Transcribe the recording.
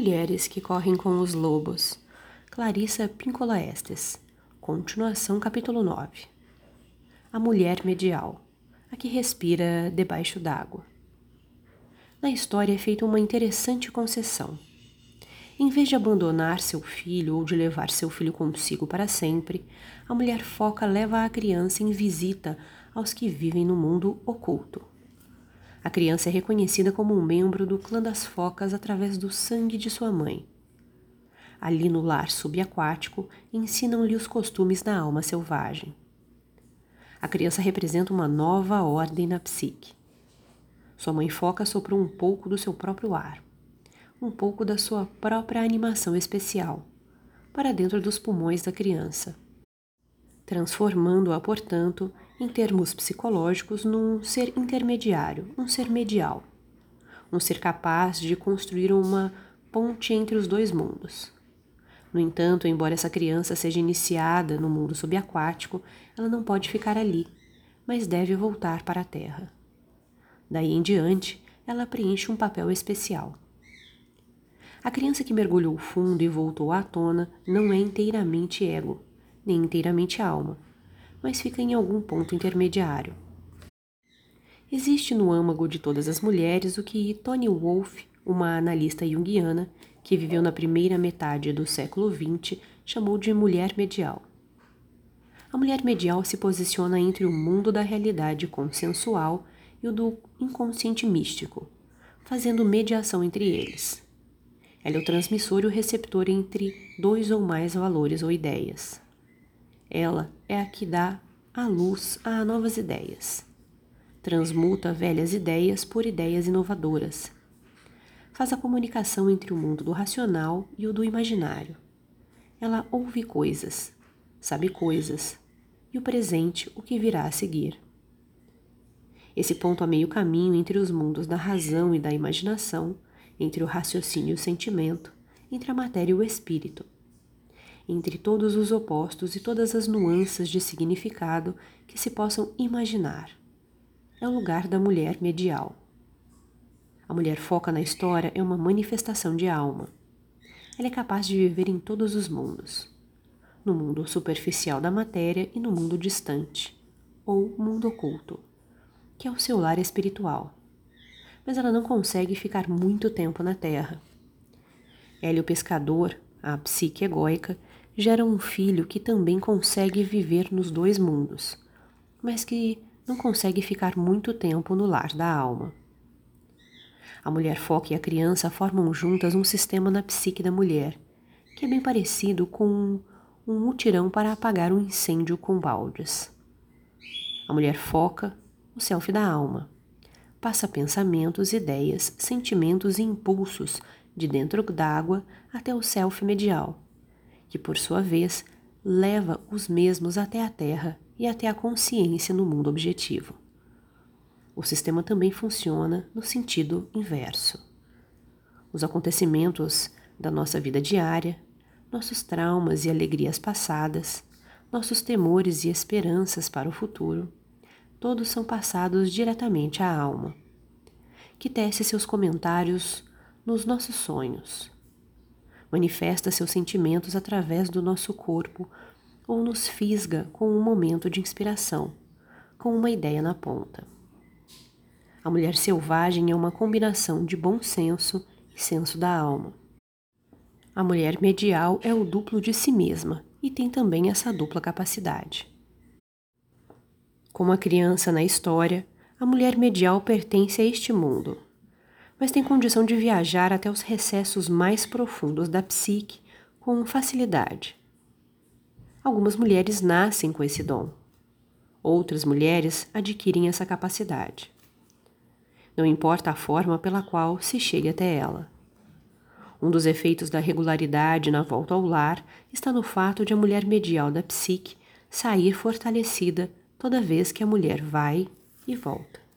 Mulheres que correm com os lobos. Clarissa Pincola Estes. Continuação capítulo 9. A mulher medial, a que respira debaixo d'água. Na história é feita uma interessante concessão. Em vez de abandonar seu filho ou de levar seu filho consigo para sempre, a mulher foca leva a criança em visita aos que vivem no mundo oculto. A criança é reconhecida como um membro do clã das focas através do sangue de sua mãe. Ali no lar subaquático, ensinam-lhe os costumes da alma selvagem. A criança representa uma nova ordem na psique. Sua mãe foca soprou um pouco do seu próprio ar, um pouco da sua própria animação especial, para dentro dos pulmões da criança, transformando-a, portanto, em termos psicológicos, num ser intermediário, um ser medial, um ser capaz de construir uma ponte entre os dois mundos. No entanto, embora essa criança seja iniciada no mundo subaquático, ela não pode ficar ali, mas deve voltar para a Terra. Daí em diante, ela preenche um papel especial. A criança que mergulhou fundo e voltou à tona não é inteiramente ego, nem inteiramente alma mas fica em algum ponto intermediário. Existe no âmago de todas as mulheres o que Tony Wolff, uma analista junguiana que viveu na primeira metade do século XX, chamou de mulher medial. A mulher medial se posiciona entre o mundo da realidade consensual e o do inconsciente místico, fazendo mediação entre eles. Ela é o transmissor e o receptor entre dois ou mais valores ou ideias. Ela é a que dá a luz a novas ideias. Transmuta velhas ideias por ideias inovadoras. Faz a comunicação entre o mundo do racional e o do imaginário. Ela ouve coisas, sabe coisas, e o presente o que virá a seguir. Esse ponto a meio caminho entre os mundos da razão e da imaginação, entre o raciocínio e o sentimento, entre a matéria e o espírito, entre todos os opostos e todas as nuances de significado que se possam imaginar. É o lugar da mulher medial. A mulher foca na história é uma manifestação de alma. Ela é capaz de viver em todos os mundos. No mundo superficial da matéria e no mundo distante, ou mundo oculto, que é o seu lar espiritual. Mas ela não consegue ficar muito tempo na Terra. Ela e o pescador, a psique egóica, gera um filho que também consegue viver nos dois mundos, mas que não consegue ficar muito tempo no lar da alma. A mulher foca e a criança formam juntas um sistema na psique da mulher, que é bem parecido com um mutirão para apagar um incêndio com baldes. A mulher foca o self da alma, passa pensamentos, ideias, sentimentos e impulsos de dentro d'água até o self medial que por sua vez leva os mesmos até a Terra e até a consciência no mundo objetivo. O sistema também funciona no sentido inverso. Os acontecimentos da nossa vida diária, nossos traumas e alegrias passadas, nossos temores e esperanças para o futuro, todos são passados diretamente à alma, que tece seus comentários nos nossos sonhos, manifesta seus sentimentos através do nosso corpo ou nos fisga com um momento de inspiração, com uma ideia na ponta. A mulher selvagem é uma combinação de bom senso e senso da alma. A mulher medial é o duplo de si mesma e tem também essa dupla capacidade. Como a criança na história, a mulher medial pertence a este mundo, mas tem condição de viajar até os recessos mais profundos da psique com facilidade. Algumas mulheres nascem com esse dom. Outras mulheres adquirem essa capacidade. Não importa a forma pela qual se chegue até ela. Um dos efeitos da regularidade na volta ao lar está no fato de a mulher medial da psique sair fortalecida toda vez que a mulher vai e volta.